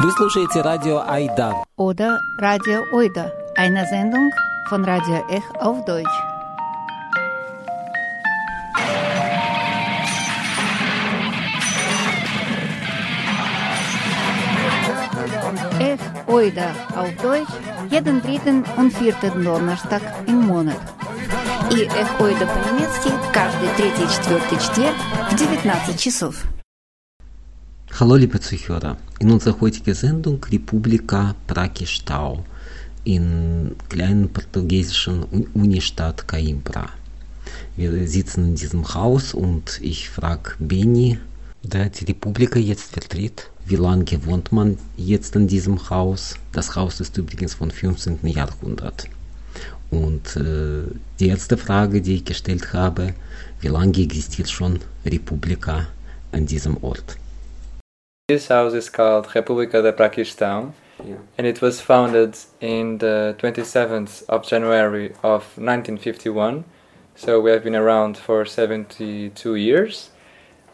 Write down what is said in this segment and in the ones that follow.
Вы слушаете радио Айда. Oder Radio Oida, eine Sendung von Radio Ech auf Deutsch. Ech Oida auf Deutsch jeden dritten und vierten Donnerstag im Monat. И Эх Ойда по-немецки каждый третий четвертый четверг в 19 часов. Hallo liebe Zuhörer, in unserer heutigen Sendung Republika Prakistau in kleinen portugiesischen Unistadt Coimbra. Wir sitzen in diesem Haus und ich frage Benny, der die Republika jetzt vertritt, wie lange wohnt man jetzt in diesem Haus? Das Haus ist übrigens vom 15. Jahrhundert. Und äh, die erste Frage, die ich gestellt habe, wie lange existiert schon Republika an diesem Ort? This house is called República de Prá-Kys-Tão Yeah. and it was founded in the 27th of January of 1951. So we have been around for 72 years.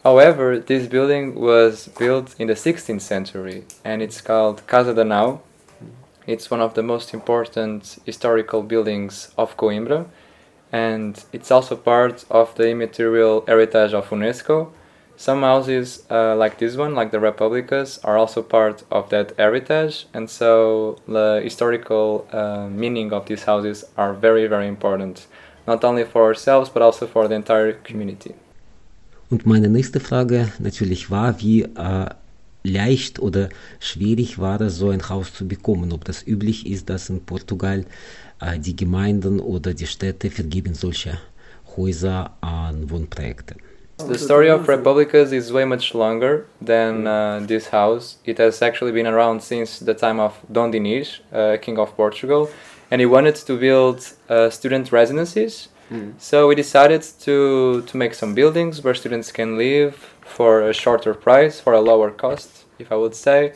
However, this building was built in the 16th century and it's called Casa de Nau. Mm-hmm. It's one of the most important historical buildings of Coimbra and it's also part of the immaterial heritage of UNESCO. Some houses, uh, like this one, like the Republicas, are also part of that heritage, and so the historical uh, meaning of these houses are very, very important, not only for ourselves but also for the entire community. Und meine nächste Frage natürlich war, wie äh, leicht oder schwierig war es, so ein Haus zu bekommen. Ob das üblich ist, dass in Portugal äh, die Gemeinden oder die Städte vergeben solche Häuser an Wohnprojekte. The story of Republicas is way much longer than uh, this house. It has actually been around since the time of Dom Dinis, uh, King of Portugal, and he wanted to build uh, student residences. So we decided to, to make some buildings where students can live for a shorter price, for a lower cost, if I would say.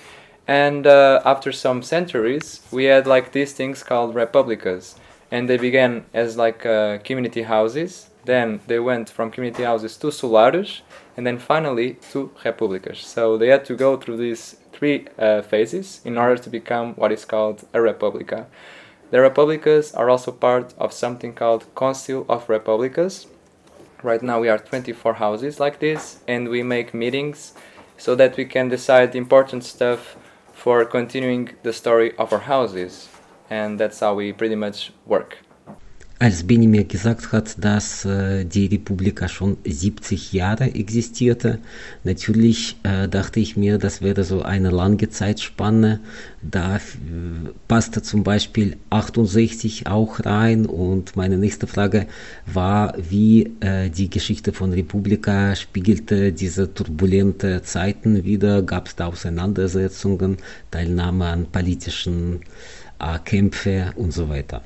And uh, after some centuries, we had like these things called republicas, and they began as like uh, community houses. Then they went from community houses to solares, and then finally to republicas. So they had to go through these three uh, phases in order to become what is called a republica. The republicas are also part of something called Council of Republicas. Right now we are 24 houses like this, and we make meetings so that we can decide important stuff for continuing the story of our houses. And that's how we pretty much work. Als Benny mir gesagt hat, dass äh, die Republika schon 70 Jahre existierte, natürlich äh, dachte ich mir, das wäre so eine lange Zeitspanne. Da äh, passte zum Beispiel 68 auch rein. Und meine nächste Frage war, wie äh, die Geschichte von Republika spiegelte diese turbulente Zeiten wieder. Gab es da Auseinandersetzungen, Teilnahme an politischen äh, Kämpfen und so weiter.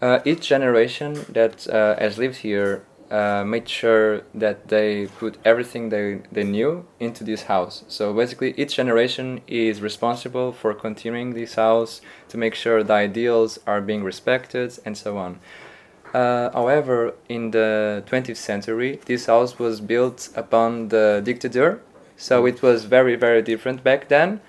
Uh, each generation that uh, has lived here uh, made sure that they put everything they, they knew into this house. So basically, each generation is responsible for continuing this house to make sure the ideals are being respected and so on. Uh, however, in the 20th century, this house was built upon the dictator, so it was very, very different back then,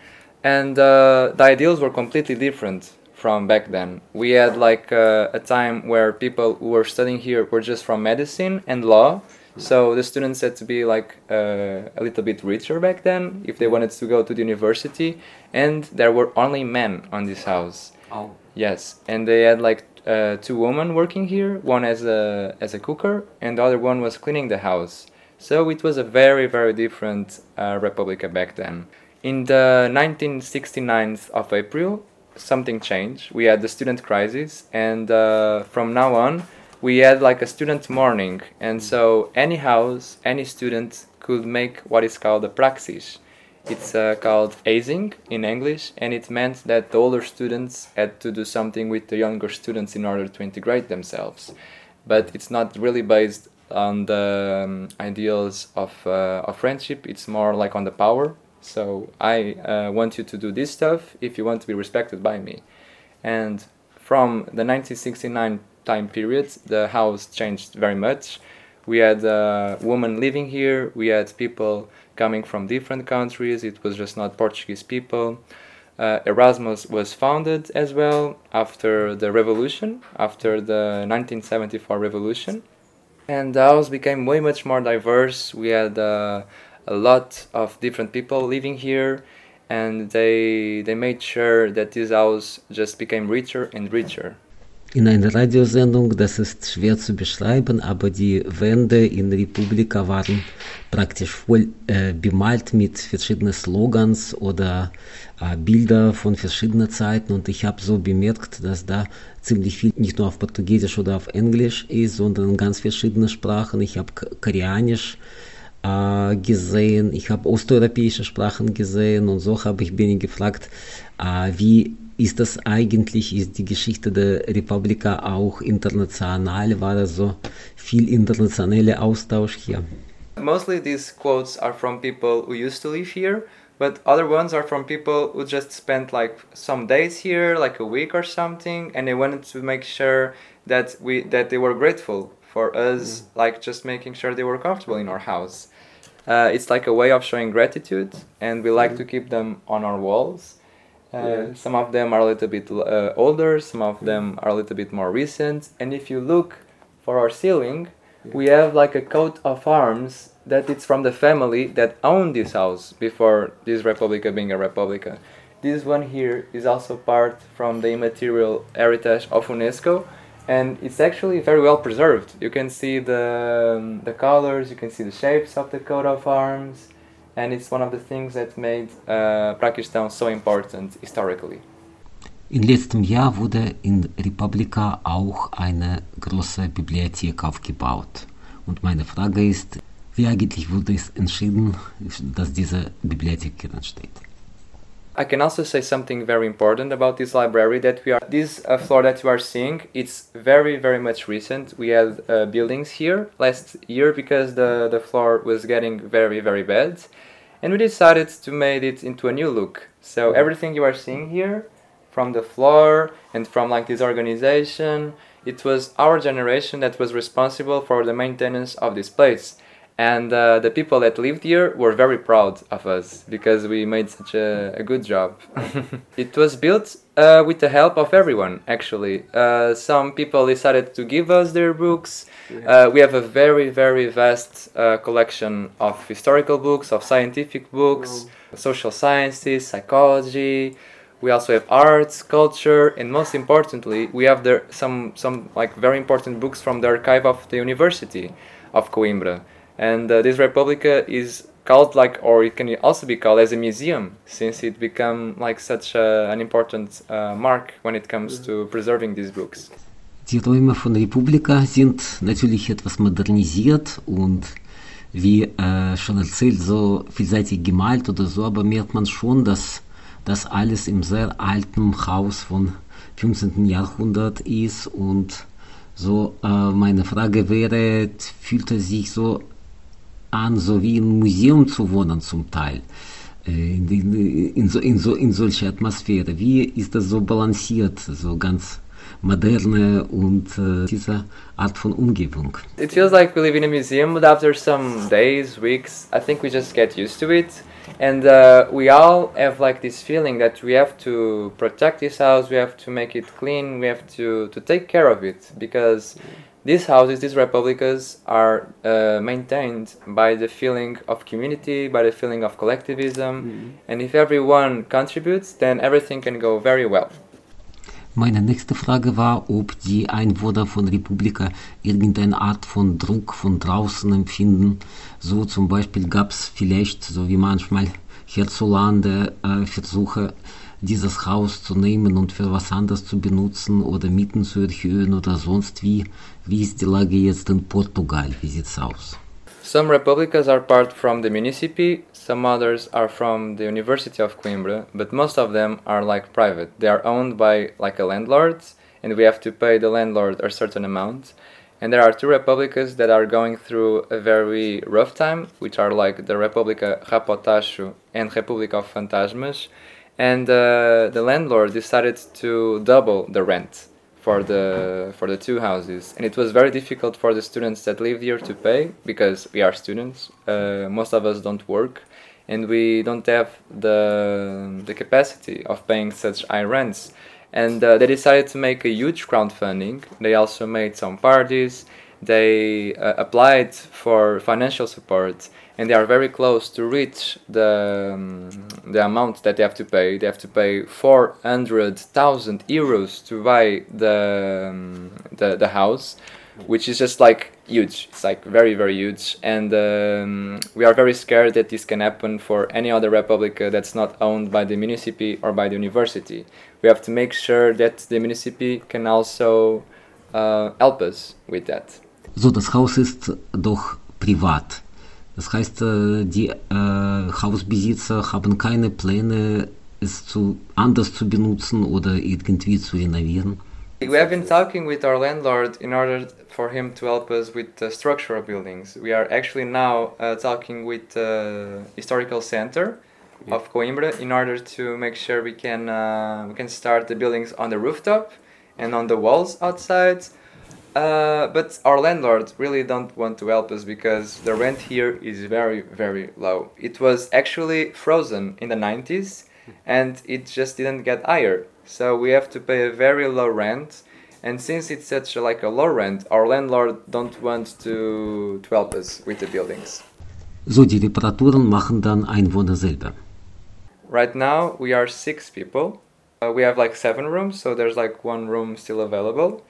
and uh, the ideals were completely different from back then. We had like uh, a time where people who were studying here were just from medicine and law, so the students had to be like uh, a little bit richer back then if they wanted to go to the university, and there were only men on this house. Oh. Yes, and they had like uh, two women working here, one as a as a cooker, and the other one was cleaning the house. So it was a very very different uh, Republica back then. In the 1969th of April, something changed. We had the student crisis, and uh, from now on, we had like a student mourning, and so any house, any student could make what is called a praxis. It's uh, called hazing in English, and it meant that the older students had to do something with the younger students in order to integrate themselves. But it's not really based on the um, ideals of, uh, of friendship, it's more like on the power. So I uh, want you to do this stuff if you want to be respected by me. And from the 1969 time period, the house changed very much. We had uh, women living here, we had people coming from different countries. It was just not Portuguese people. Uh, Erasmus was founded as well after the revolution, after the 1974 revolution. And the house became way much more diverse. We had uh, a lot of different people living here, and they, they made sure that this house just became richer and richer. In einer Radiosendung, das ist schwer zu beschreiben, aber die Wände in Republika waren praktisch voll äh, bemalt mit verschiedenen Slogans oder äh, Bilder von verschiedenen Zeiten und ich habe so bemerkt, dass da ziemlich viel nicht nur auf Portugiesisch oder auf Englisch ist, sondern in ganz verschiedene Sprachen. Ich habe Koreanisch äh, gesehen, ich habe osteuropäische Sprachen gesehen und so habe ich bin gefragt, äh, wie ist das eigentlich, ist die Geschichte der Republika auch international, war da so viel internationaler Austausch hier? Mostly these quotes are from people who used to live here, but other ones are from people who just spent like some days here, like a week or something, and they wanted to make sure that we that they were grateful for us, mm. like just making sure they were comfortable in our house. Uh, it's like a way of showing gratitude, and we like mm. to keep them on our walls. Uh, yeah. Some of them are a little bit uh, older, some of them are a little bit more recent. And if you look for our ceiling, yeah. we have like a coat of arms that it's from the family that owned this house before this Republica being a Republica. This one here is also part from the immaterial heritage of UNESCO and it's actually very well preserved. You can see the, um, the colors, you can see the shapes of the coat of arms, and it's one of the things that made uh, Prá-Kys-Tão so important historically. In letztem Jahr wurde in Republika auch eine große Bibliothek aufgebaut. Und meine Frage ist, wie eigentlich wurde es entschieden, dass diese Bibliothek entsteht? I can also say something very important about this library that we are this uh, floor that you are seeing it's very very much recent. We had uh, buildings here last year because the the floor was getting very very bad. And we decided to make it into a new look. So everything you are seeing here from the floor and from like this organization it was our generation that was responsible for the maintenance of this place and uh, the people that lived here were very proud of us because we made such a, a good job. it was built uh, with the help of everyone, actually. Uh, some people decided to give us their books. Uh, we have a very, very vast uh, collection of historical books, of scientific books, social sciences, psychology. We also have arts, culture, and most importantly, we have there some some like very important books from the archive of the University of Coimbra and uh, this Republica is called like or it can also be called as a museum since it become like such a, an important uh, mark when it comes to preserving these books. Die Räume von Republika sind natürlich etwas modernisiert und wie äh, schon erzählt, so vielseitig gemalt oder so, aber merkt man schon, dass das alles im sehr alten Haus von 15. Jahrhundert ist und so äh, meine Frage wäre, fühlt er sich so an, so wie im Museum zu wohnen zum Teil. In, in, in, so, in, so, in solcher Atmosphäre. Wie ist das so balanciert, so ganz moderne und äh, diese Art von Umgebung? It feels like we live in a museum, but after some days, weeks, I think we just get used to it. And uh, we all have like this feeling that we have to protect this house, we have to make it clean, we have to, to take care of it because these houses, these republicas, are uh, maintained by the feeling of community, by the feeling of collectivism, mm. and if everyone contributes, then everything can go very well. Meine nächste Frage war, ob die Einwohner von Republika irgendeine Art von Druck von draußen empfinden. So zum Beispiel gab es vielleicht, so wie manchmal hierzulande, äh, Versuche, dieses Haus zu nehmen und für was anderes zu benutzen oder Mieten zu erhöhen oder sonst wie. Wie ist die Lage jetzt in Portugal? Wie aus? Some republicas are part from the municipality, some others are from the University of Coimbra, but most of them are like private. They are owned by like a landlord, and we have to pay the landlord a certain amount. And there are two republicas that are going through a very rough time, which are like the República Rápo-Táxo and República of Fantasmas. And uh, the landlord decided to double the rent for the for the two houses, and it was very difficult for the students that live here to pay because we are students. Uh, most of us don't work, and we don't have the the capacity of paying such high rents. And uh, they decided to make a huge crowdfunding. They also made some parties. They uh, applied for financial support, and they are very close to reach the um, the amount that they have to pay. They have to pay four hundred thousand euros to buy the, um, the the house, which is just like huge. It's like very very huge, and um, we are very scared that this can happen for any other republica that's not owned by the municipality or by the university. We have to make sure that the municipality can also uh, help us with that. So, das Haus ist doch privat. Das heißt, die äh, Hausbesitzer haben keine Pläne, es zu, anders zu benutzen oder irgendwie zu renovieren. We have been talking with our landlord in order for him to help us with the structural buildings. We are actually now uh, talking with the historical center yeah. of Coimbra in order to make sure we can uh, we can start the buildings on the rooftop and on the walls outside. Uh, but our landlord really don't want to help us because the rent here is very very low. It was actually frozen in the 90s and it just didn't get higher. So we have to pay a very low rent and since it's such a, like a low rent, our landlord don't want to, to help us with the buildings. So die Reparaturen machen dann Einwohner selber. Right now we are six people. Uh, we have like seven rooms, so there's like one room still available.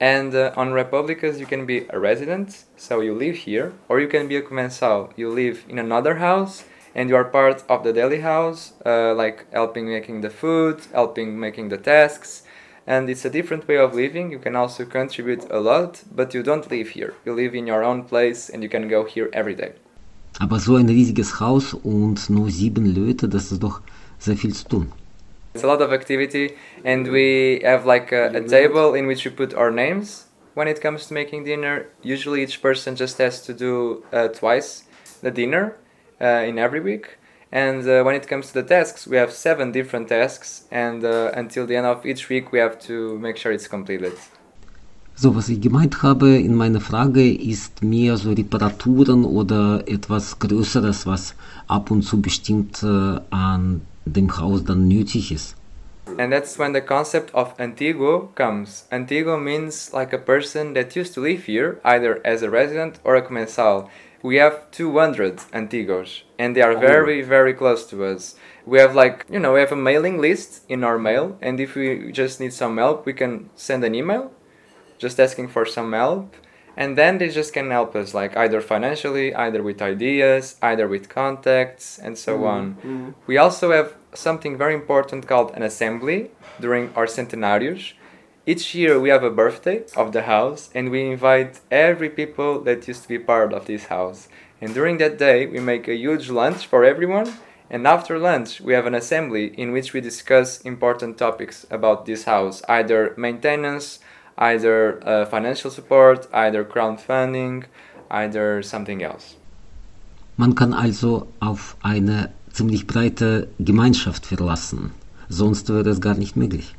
And uh, on Republicas, you can be a resident, so you live here, or you can be a comensal. You live in another house, and you are part of the daily house, uh, like helping making the food, helping making the tasks. And it's a different way of living. You can also contribute a lot, but you don't live here. You live in your own place, and you can go here every day. Aber so ein riesiges Haus und nur sieben Leute, das ist doch sehr viel zu tun. It's a lot of activity, and we have like a, a, table in which we put our names when it comes to making dinner. Usually, each person just has to do uh, twice the dinner uh, in every week. And uh, when it comes to the tasks, we have seven different tasks, and uh, until the end of each week, we have to make sure it's completed. So, was ich gemeint habe in meiner Frage ist mehr so Reparaturen oder etwas Größeres, was ab und zu bestimmt äh, an dem Haus dann nötig ist. And that's when the concept of antigo comes. Antiguo means like a person that used to live here, either as a resident or a comensal. We have 200 antigos, and they are very, very close to us. We have like, you know, we have a mailing list in our mail, and if we just need some help, we can send an email just asking for some help and then they just can help us like either financially either with ideas either with contacts and so mm on. mm. We also have something very important called an assembly during our centenarios each year we have a birthday of the house and we invite every people that used to be part of this house. And during that day we make a huge lunch for everyone and after lunch we have an assembly in which we discuss important topics about this house either maintenance either uh, financial support, either crowdfunding, either something else. Man kann also auf eine ziemlich breite Gemeinschaft verlassen, sonst wäre es gar nicht möglich.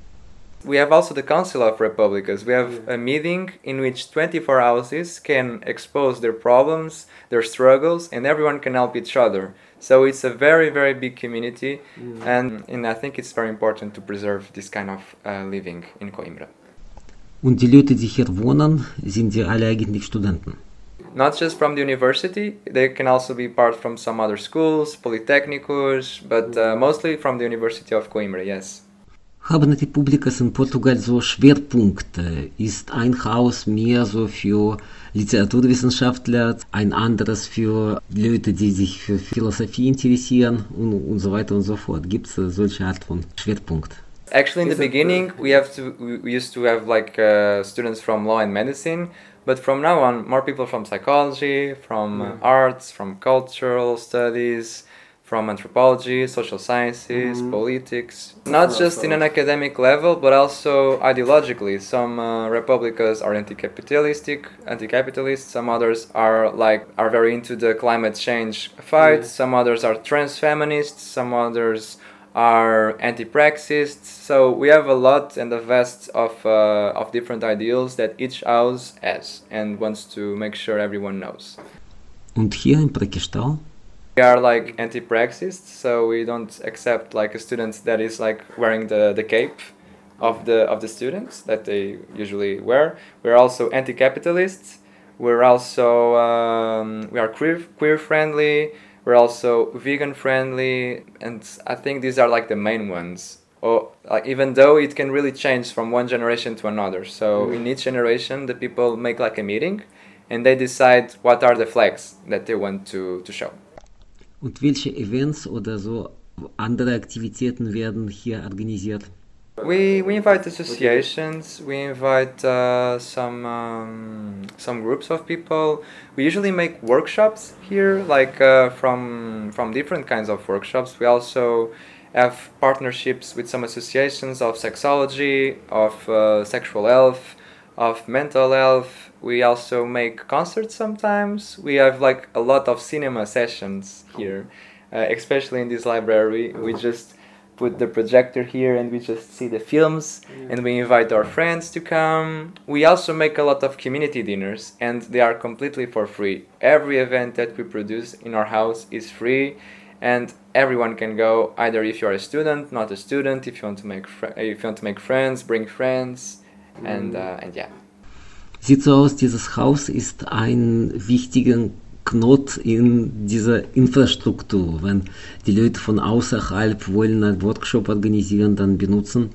We have also the Council of Republicas. We have a meeting in which 24 houses can expose their problems, their struggles, and everyone can help each other. So it's a very, very big community, mm. and, and I think it's very important to preserve this kind of uh, living in Coimbra. Und die Leute, die hier wohnen, sind ja alle eigentlich Studenten. Not just from the university, they can also be part from some other schools, polytechnicus, but uh, mostly from the University of Coimbra, yes. Haben die Publikas in Portugal so Schwerpunkte? Ist ein Haus mehr so für Literaturwissenschaftler, ein anderes für Leute, die sich für Philosophie interessieren und, und so weiter und so fort? Gibt es solche Art von Schwerpunkt? Actually, in the beginning, we have to we used to have like uh, students from law and medicine, but from now on, more people from psychology, from uh, arts, from cultural studies, from anthropology, social sciences, mm. politics. Not just in an academic level, but also ideologically. Some uh, republicas are anti-capitalistic, anti-capitalist. Some others are like are very into the climate change fight. Some others are trans feminists. Some others are anti-praxists. So we have a lot and a vast of uh, of different ideals that each house has and wants to make sure everyone knows. Und hier in Prá-Kys-Tão We are like anti-praxists, so we don't accept like a student that is like wearing the, the cape of the of the students that they usually wear. We're also anti-capitalists. We're also um, we are queer queer friendly. We're also vegan friendly, and I think these are like the main ones. Or like even though it can really change from one generation to another. So mm-hmm. in each generation, the people make like a meeting, and they decide what are the flags that they want to to show. und welche Events oder so andere Aktivitäten werden hier organisiert? We we invite associations. We invite uh, some um, some groups of people. We usually make workshops here, like uh, from from different kinds of workshops. We also have partnerships with some associations of sexology, of uh, sexual health, of mental health. We also make concerts sometimes. We have like a lot of cinema sessions here, uh, especially in this library. We just put the projector here and we just see the films and we invite our friends to come. We also make a lot of community dinners and they are completely for free. Every event that we produce in our house is free and everyone can go either if you're a student, not a student, if you want to make fr- if you want to make friends, bring friends and uh, and yeah. Sieht so aus, dieses Haus ist ein wichtiger Knot in dieser Infrastruktur. Wenn die Leute von außerhalb wollen einen Workshop organisieren, dann benutzen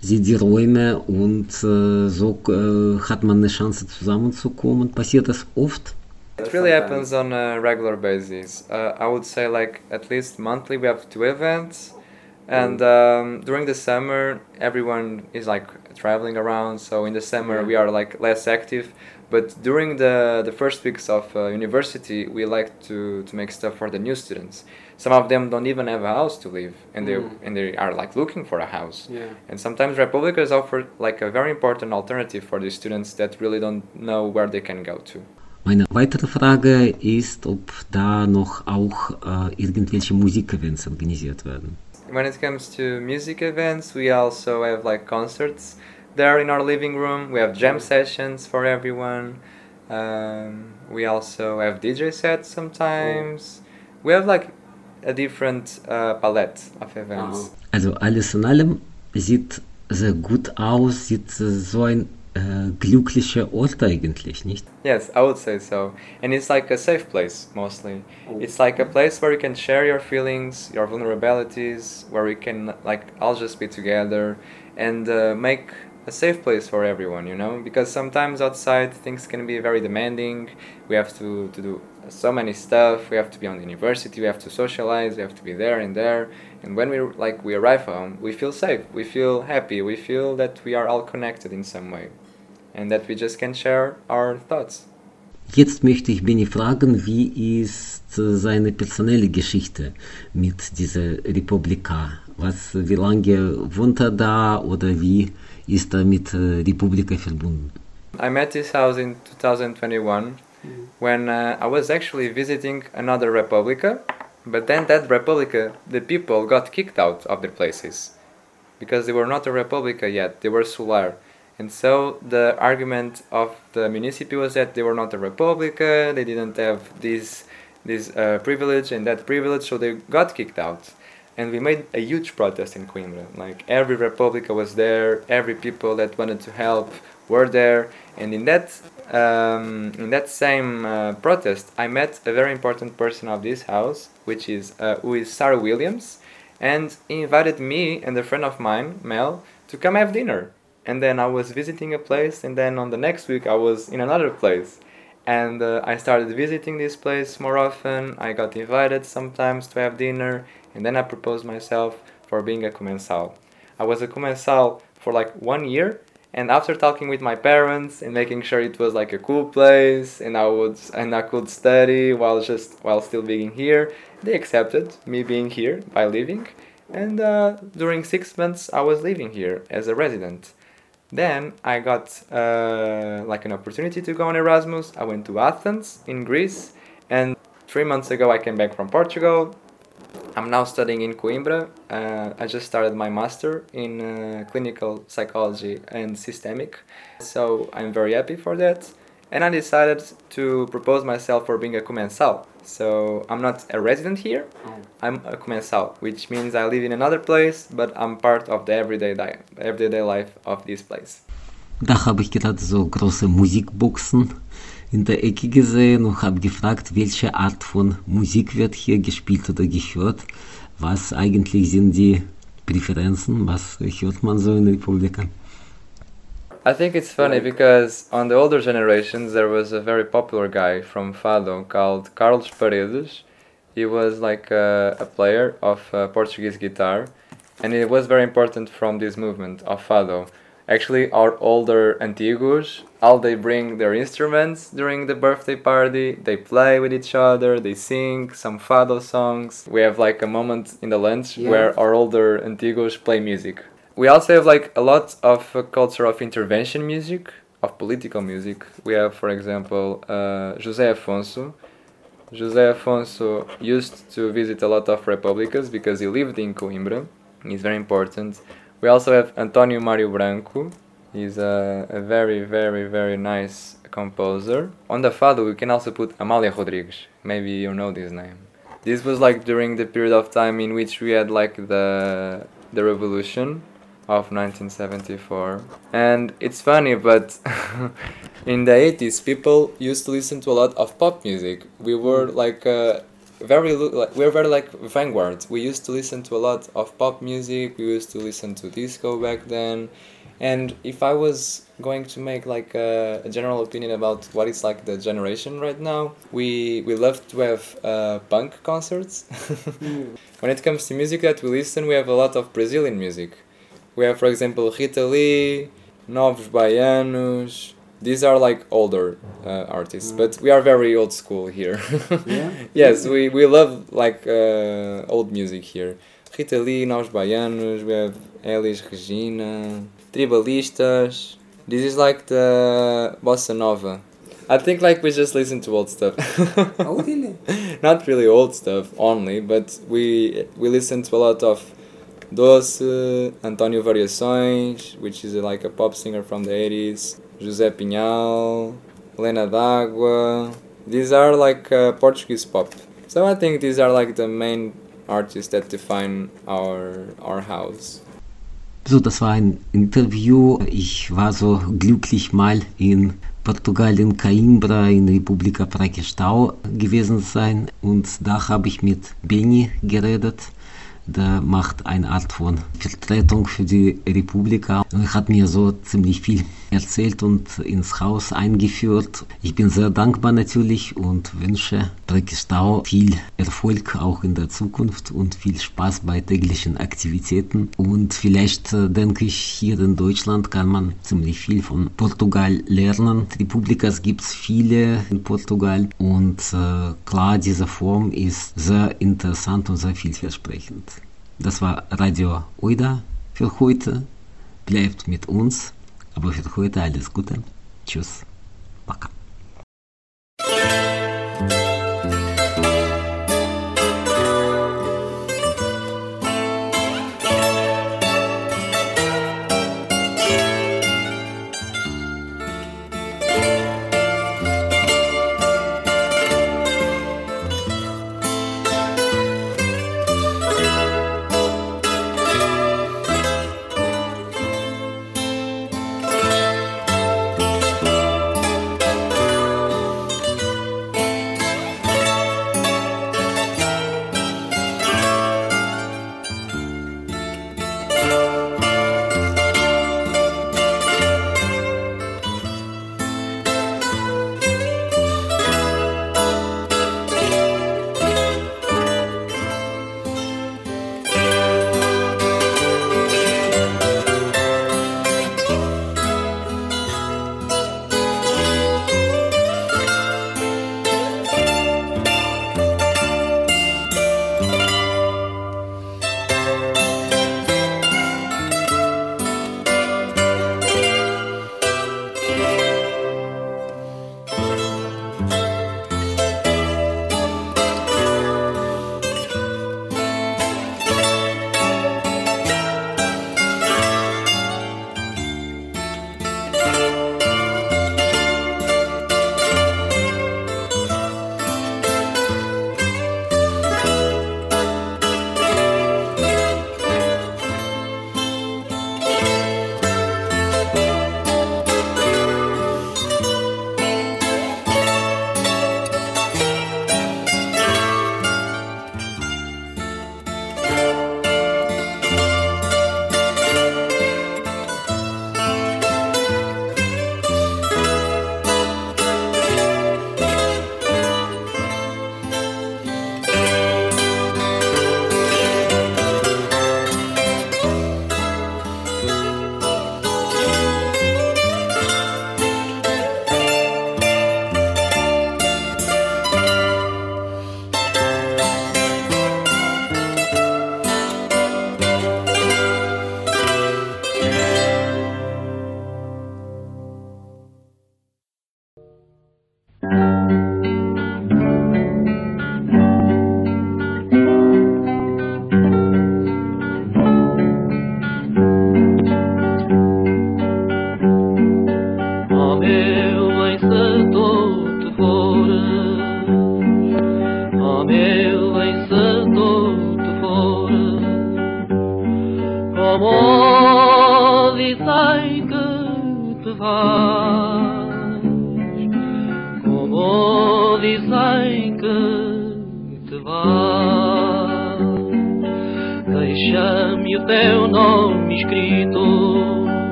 sie die Räume und äh, so äh, hat man eine Chance zusammenzukommen. Passiert das oft? It really happens on a regular basis. Uh, I would say like at least monthly we have two events, and um, during the summer everyone is like traveling around. So in the summer we are like less active, but during the the first weeks of uh, university we like to to make stuff for the new students. Some of them don't even have a house to live, and they and they are like looking for a house. Yeah. And sometimes Republica is offered like a very important alternative for the students that really don't know where they can go to. Meine weitere Frage ist, ob da noch auch äh, irgendwelche Musikevents organisiert werden. When it comes to music events, we also have like concerts there in our living room. We have jam sessions for everyone. Um, we also have DJ sets sometimes. We have like a different uh, palette of events. Also alles in allem sieht sehr gut aus, sieht so ein äh, glücklicher Ort eigentlich, nicht? Yes, I would say so. And it's like a safe place mostly. It's like a place where you can share your feelings, your vulnerabilities, where we can like all just be together and uh, make a safe place for everyone, you know? Because sometimes outside things can be very demanding. We have to, to do so many stuff. We have to be on the university, we have to socialize, we have to be there and there. And when we like we arrive home, we feel safe, we feel happy, we feel that we are all connected in some way and that we just can share our thoughts. Jetzt möchte ich Benny fragen, wie ist äh, seine personelle Geschichte mit dieser Republika? Was, wie lange wohnt er da oder wie ist er mit äh, Republika verbunden? I met this house in 2021 when uh, I was actually visiting another Republica, but then that Republica, the people got kicked out of their places because they were not a Republica yet, they were Solar. And so the argument of the municipality was that they were not a Republica, they didn't have this, this uh, privilege and that privilege, so they got kicked out. And we made a huge protest in Coimbra. Like every Republica was there, every people that wanted to help were there. And in that, um, in that same uh, protest, I met a very important person of this house, which is uh, who is Sarah Williams, and he invited me and a friend of mine, Mel, to come have dinner. And then I was visiting a place, and then on the next week I was in another place. And uh, I started visiting this place more often. I got invited sometimes to have dinner, and then I proposed myself for being a commensal. I was a commensal for like one year, and after talking with my parents and making sure it was like a cool place, and I would and I could study while just while still being here, they accepted me being here by living. And uh, during six months, I was living here as a resident. Then I got uh, like an opportunity to go on Erasmus. I went to Athens in Greece, and three months ago I came back from Portugal. I'm now studying in Coimbra. Uh, I just started my master in uh, clinical psychology and systemic, so I'm very happy for that. And I decided to propose myself for being a comensal. So I'm not a resident here. Oh. I'm a comensal, which means I live in another place, but I'm part of the everyday di- everyday life of this place. Da habe ich gerade so große Musikboxen in der Ecke gesehen und habe gefragt, welche Art von Musik wird hier gespielt oder gehört. Was eigentlich sind die Präferenzen? Was hört man so in Republika? I think it's funny because on the older generations there was a very popular guy from Fado called Carlos Paredes. He was like a, a player of uh, Portuguese guitar, and it was very important from this movement of Fado. Actually, our older antigos, all they bring their instruments during the birthday party. They play with each other. They sing some Fado songs. We have like a moment in the lunch Yeah. where our older antigos play music. We also have like a lot of uh, culture of intervention music, of political music. We have, for example, uh, José Afonso. José Afonso used to visit a lot of republicas because he lived in Coimbra. He's very important. We also have Antonio Mário Branco. He's a, a very, very, very nice composer. On the fado, we can also put Amália Rodrigues. Maybe you know this name. This was like during the period of time in which we had like the the revolution of 1974. And it's funny, but in the 80s, people used to listen to a lot of pop music. We were like uh, very like we were very like vanguard. We used to listen to a lot of pop music. We used to listen to disco back then. And if I was going to make like a, a general opinion about what is like the generation right now, we we love to have uh, punk concerts. when it comes to music that we listen, we have a lot of Brazilian music. We have, for example, Rita Lee, Novos Baianos. These are like older uh, artists, but we are very old school here. Yeah? yes, we, we love like uh, old music here. Rita Lee, Novos Baianos, we have Elis Regina, Tribalistas. This is like the bossa nova. I think like we just listen to old stuff. Oh, really? Not really old stuff only, but we we listen to a lot of Doce, António Variações, which is like a pop singer from the 80s, José Pinhal, Helena D'Água. These are like uh, Portuguese pop. So I think these are like the main artists that define our our house. So, das war ein Interview. Ich war so glücklich mal in Portugal, in Coimbra, in Republika Prakestau gewesen sein und da habe ich mit Benny geredet. Der macht eine Art von Vertretung für die Republika. Und hat mir so ziemlich viel erzählt und ins Haus eingeführt. Ich bin sehr dankbar natürlich und wünsche Prakestau viel Erfolg auch in der Zukunft und viel Spaß bei täglichen Aktivitäten. Und vielleicht äh, denke ich, hier in Deutschland kann man ziemlich viel von Portugal lernen. Republikas gibt es viele in Portugal und äh, klar, diese Form ist sehr interessant und sehr vielversprechend. Das war Radio Oida für heute. Bleibt mit uns. Вновь отходит Алис Гутен. Чус. Пока.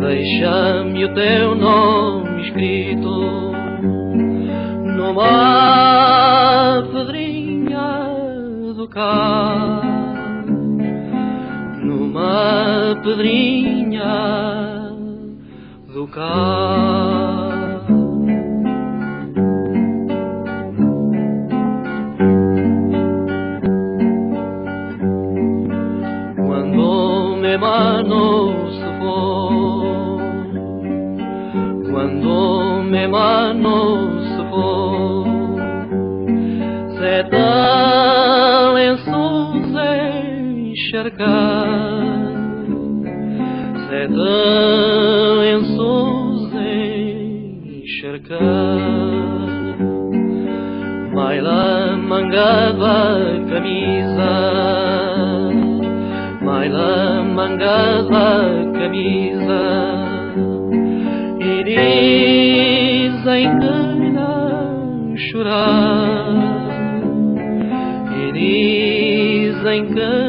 Deixa-me o teu nome escrito numa pedrinha do cá, numa pedrinha do cá. ficar em lençóis encharcar Maila mangava camisa. Maila mangava camisa. Iris engana chorar. Iris engana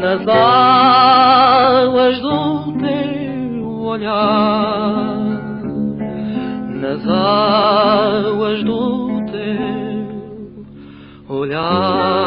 nas águas do teu olhar, nas águas do teu olhar.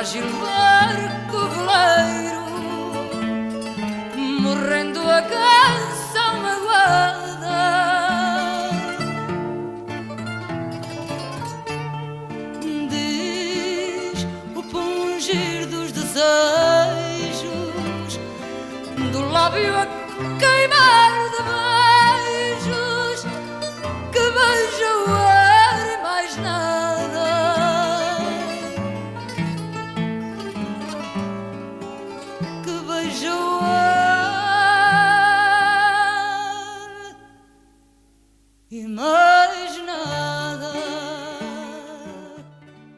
mágico